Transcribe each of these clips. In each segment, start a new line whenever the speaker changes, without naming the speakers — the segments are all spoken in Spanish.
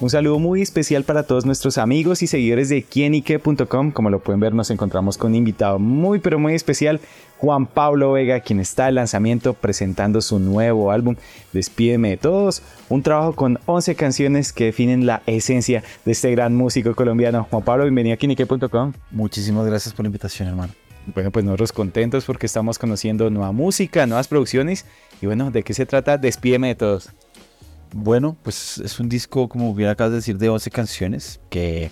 Un saludo muy especial para todos nuestros amigos y seguidores de quienique.com. Como lo pueden ver, nos encontramos con un invitado muy pero muy especial, Juan Pablo Vega, quien está en lanzamiento presentando su nuevo álbum Despídeme de Todos, un trabajo con 11 canciones que definen la esencia de este gran músico colombiano. Juan Pablo, bienvenido a quienique.com.
Muchísimas gracias por la invitación, hermano.
Bueno, pues nosotros contentos porque estamos conociendo nueva música, nuevas producciones y bueno, ¿de qué se trata Despídeme de Todos?
Bueno, pues es un disco, como bien acabas de decir, de 11 canciones que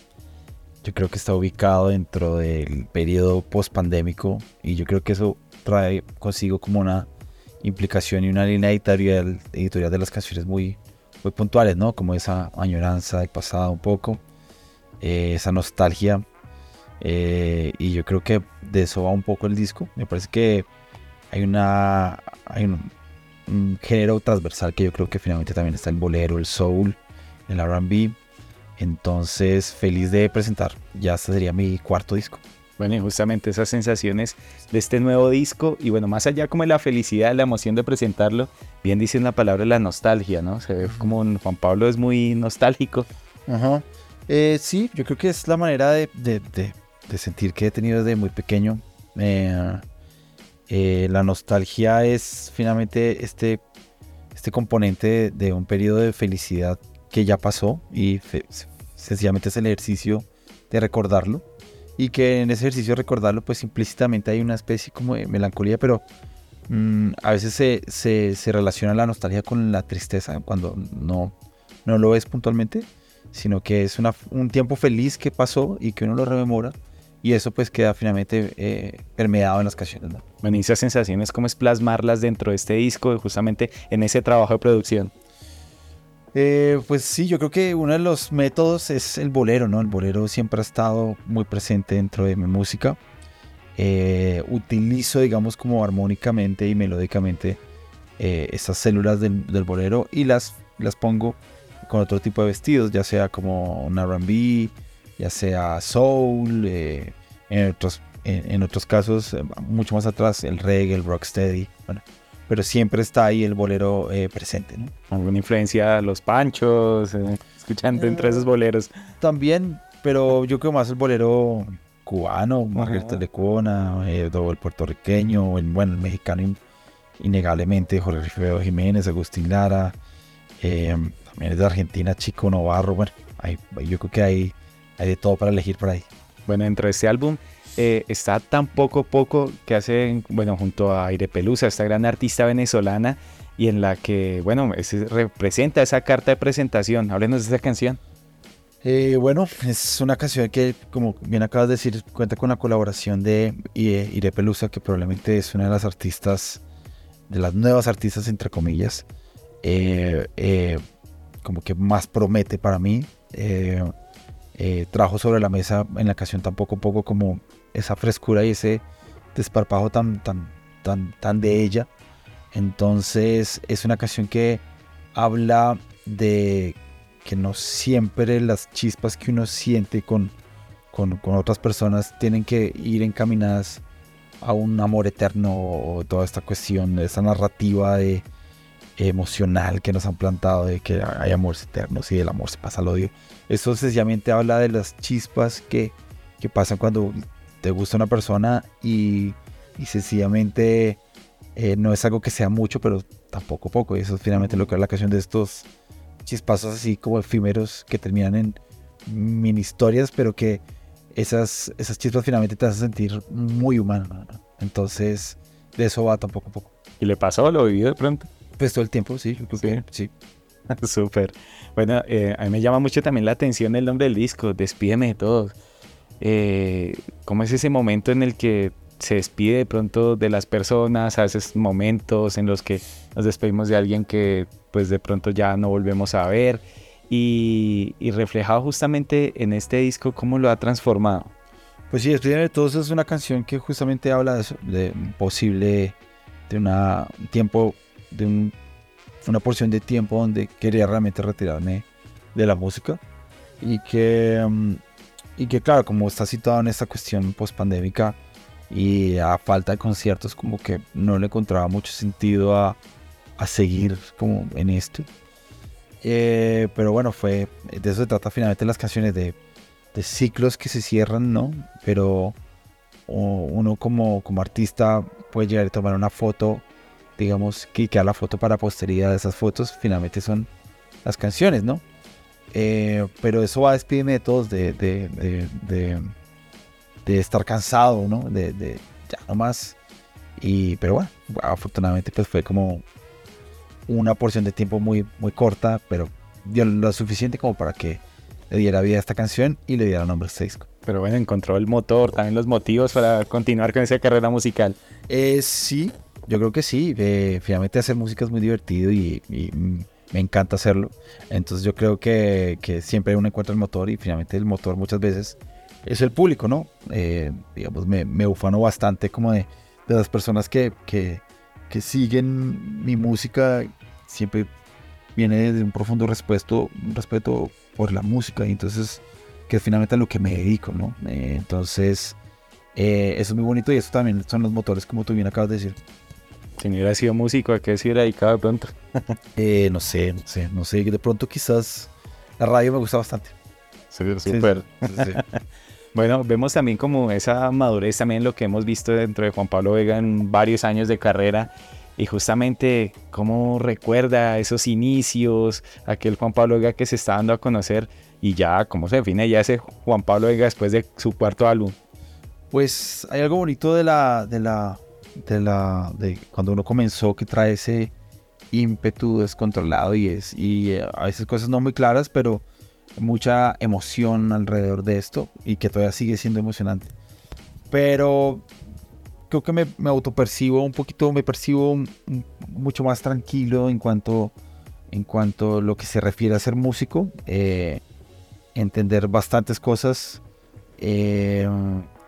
yo creo que está ubicado dentro del periodo post-pandémico y yo creo que eso trae consigo como una implicación y una línea editorial, editorial de las canciones muy, muy puntuales, ¿no? Como esa añoranza del pasado un poco, eh, esa nostalgia eh, y yo creo que de eso va un poco el disco. Me parece que hay una, hay un, un género transversal que yo creo que finalmente también está el bolero, el soul, el RB. Entonces, feliz de presentar. Ya este sería mi cuarto disco.
Bueno, y justamente esas sensaciones de este nuevo disco, y bueno, más allá como de la felicidad, la emoción de presentarlo, bien dicen la palabra la nostalgia, ¿no? Se ve como Juan Pablo es muy nostálgico.
Ajá. Eh, sí, yo creo que es la manera de, de, de, sentir que he tenido desde muy pequeño. Eh, eh, la nostalgia es finalmente este, este componente de, un periodo de felicidad que ya pasó y sencillamente es el ejercicio de recordarlo. Y que en ese ejercicio de recordarlo pues implícitamente hay una especie como de melancolía pero mm, a veces se, se, relaciona la nostalgia con la tristeza cuando no, no lo es puntualmente sino que es una, un tiempo feliz que pasó y que uno lo rememora y eso pues queda finalmente eh, permeado en las canciones. ¿no?
Bueno, y esas sensaciones, ¿cómo es plasmarlas dentro de este disco, justamente en ese trabajo de producción?
Eh, pues sí, yo creo que uno de los métodos es el bolero, ¿no? El bolero siempre ha estado muy presente dentro de mi música. Eh, utilizo, digamos, como armónicamente y melódicamente esas células del, del, bolero y las, las pongo con otro tipo de vestidos, ya sea como un RB, ya sea soul, eh, en, otros, en, otros casos, eh, mucho más atrás, el reggae, el rocksteady, bueno, pero siempre está ahí el bolero eh, presente. ¿no?
¿Alguna influencia los panchos, escuchando entre esos boleros?
También, pero yo creo más el bolero cubano, Margarita Lecona, el puertorriqueño, el, bueno, el mexicano innegablemente, Jorge Rifeo Jiménez, Agustín Lara, también es de Argentina, Chico Novarro, bueno, yo creo que hay hay de todo para elegir por ahí.
Bueno, dentro de este álbum eh, está tan poco poco que hace, bueno, junto a Aire Pelusa, esta gran artista venezolana, y en la que, bueno, representa esa carta de presentación. Háblenos de esa canción.
Eh, bueno, es una canción que, como bien acabas de decir, cuenta con la colaboración de Ire Pelusa, que probablemente es una de las artistas, de las nuevas artistas, entre comillas, eh, como que más promete para mí. Eh, trajo sobre la mesa en la canción tan poco a poco como esa frescura y ese desparpajo tan, tan, tan, tan de ella. Entonces es una canción que habla de que no siempre las chispas que uno siente con, con, con otras personas tienen que ir encaminadas a un amor eterno o toda esta cuestión, esta narrativa de, emocional que nos han plantado de que hay amores eternos y el amor se pasa al odio. Eso sencillamente habla de las chispas que, que pasan cuando te gusta una persona y, y sencillamente eh, no es algo que sea mucho, pero tampoco poco. Y eso es finalmente lo que es la canción de estos chispazos así como efímeros que terminan en mini historias, pero que esas, esas chispas finalmente te hacen sentir muy humano. Entonces, de eso va tampoco poco.
¿Y le pasó? ¿Lo vivió de pronto?
Pues todo el tiempo, sí. Sí. sí.
Súper. Bueno, eh, a mí me llama mucho también la atención el nombre del disco, Despídeme de todos. Eh, ¿Cómo es ese momento en el que se despide de pronto de las personas, a esos momentos en los que nos despedimos de alguien que pues de pronto ya no volvemos a ver? Y, reflejado justamente en este disco, ¿cómo lo ha transformado?
Pues sí, Despídeme de todos es una canción que justamente habla de eso, de un posible, de una, un tiempo de un una porción de tiempo donde quería realmente retirarme de la música y que, mm, y que claro, como está situado en esta cuestión post-pandémica y a falta de conciertos, como que no le encontraba mucho sentido a, a seguir como en esto. Eh, pero bueno, fue de eso se trata finalmente las canciones de, de ciclos que se cierran, ¿no? Pero uno como, como artista puede llegar a tomar una foto, digamos, que queda la foto para posteridad de esas fotos, finalmente son las canciones, ¿no? Eh, pero eso va a despedirme de todos, de, de, de, de estar cansado, ¿no? De, de ya no más. Y, pero bueno, afortunadamente pues fue como una porción de tiempo muy, muy corta, pero dio lo suficiente como para que le diera vida a esta canción y le diera nombre a este disco.
Pero bueno, encontró el motor, también los motivos para continuar con esa carrera musical.
Eh, sí, yo creo que sí. Eh, finalmente hacer música es muy divertido y, me encanta hacerlo. Entonces yo creo que, que, siempre uno encuentra el motor y finalmente el motor muchas veces es el público, ¿no? Eh, digamos, me, me, ufano bastante como de, de las personas que, que, que siguen mi música. Siempre viene desde un profundo respeto, un respeto por la música y entonces que finalmente a lo que me dedico, ¿no? Eh, entonces, eh, eso es muy bonito y eso también son los motores, como tú bien acabas de decir.
Si no hubiera sido músico, ¿a qué se hubiera dedicado de pronto?
eh, no sé, no sé, no sé. De pronto quizás la radio me gusta bastante.
Sí, súper. Sí, bueno, vemos también como esa madurez también lo que hemos visto dentro de Juan Pablo Vega en varios años de carrera y justamente cómo recuerda esos inicios, aquel Juan Pablo Vega que se está dando a conocer y ya, ¿cómo se define ya ese Juan Pablo Vega después de su cuarto álbum?
Pues hay algo bonito de la, de la, de la, de cuando uno comenzó que trae ese ímpetu descontrolado y es, y eh, a veces cosas no muy claras, pero mucha emoción alrededor de esto y que todavía sigue siendo emocionante. Pero creo que me, me autopercibo un poquito, me percibo mucho más tranquilo en cuanto, en cuanto a lo que se refiere a ser músico. Eh, entender bastantes cosas, eh,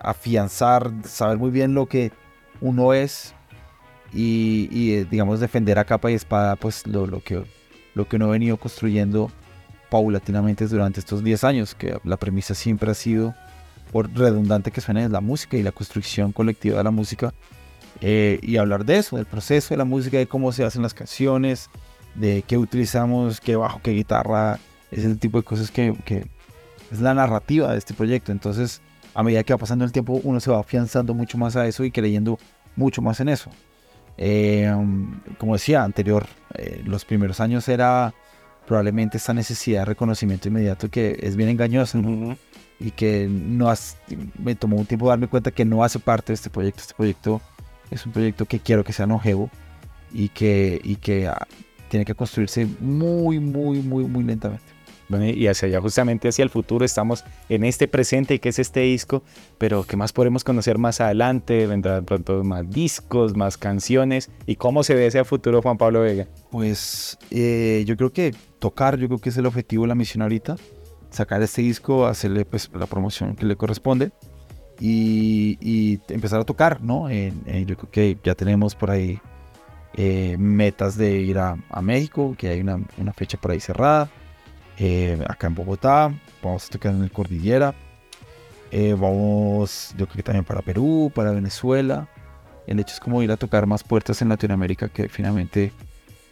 afianzar, saber muy bien lo que uno es y, eh, digamos defender a capa y espada pues lo, lo, que, lo que uno ha venido construyendo paulatinamente durante estos 10 años, que la premisa siempre ha sido, por redundante que suene, es la música y la construcción colectiva de la música. Eh, y hablar de eso, del proceso de la música, de cómo se hacen las canciones, de qué utilizamos, qué bajo, qué guitarra, es el tipo de cosas que, que, es la narrativa de este proyecto. Entonces, a medida que va pasando el tiempo, uno se va afianzando mucho más a eso y creyendo mucho más en eso. Eh, como decía anterior, eh, los primeros años era probablemente esta necesidad de reconocimiento inmediato que es bien engañosa y que no me tomó un tiempo darme cuenta que no hace parte de este proyecto. Este proyecto es un proyecto que quiero que sea longevo y que, y que ah, tiene que construirse muy, muy, muy, muy lentamente
y hacia allá justamente hacia el futuro estamos en este presente que es este disco, pero ¿qué más podremos conocer más adelante? Vendrán pronto más discos, más canciones y cómo se ve ese futuro Juan Pablo Vega.
Pues eh, yo creo que tocar, yo creo que es el objetivo, la misión ahorita, sacar este disco, hacerle pues la promoción que le corresponde y, empezar a tocar, ¿no? yo creo que ya tenemos por ahí eh, metas de ir a, México, que hay una, una fecha por ahí cerrada eh, acá en Bogotá, vamos a tocar en el Cordillera, eh, vamos yo creo que también para Perú, para Venezuela. El hecho es como ir a tocar más puertas en Latinoamérica que finalmente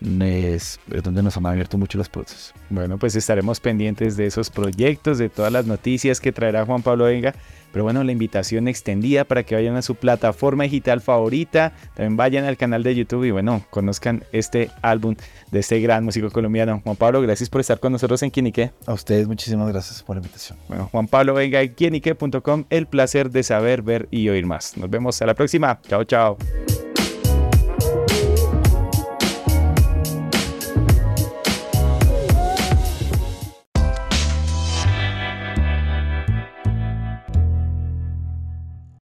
es, donde nos han abierto mucho las puertas.
Bueno, pues estaremos pendientes de esos proyectos, de todas las noticias que traerá Juan Pablo Venga pero bueno, la invitación extendida para que vayan a su plataforma digital favorita, también vayan al canal de YouTube y bueno, conozcan este álbum de este gran músico colombiano. Juan Pablo, gracias por estar con nosotros en Quienique.
A ustedes muchísimas gracias por la invitación.
Bueno, Juan Pablo, venga en quienique.com, el placer de saber, ver y oír más. Nos vemos a la próxima. Chao, chao.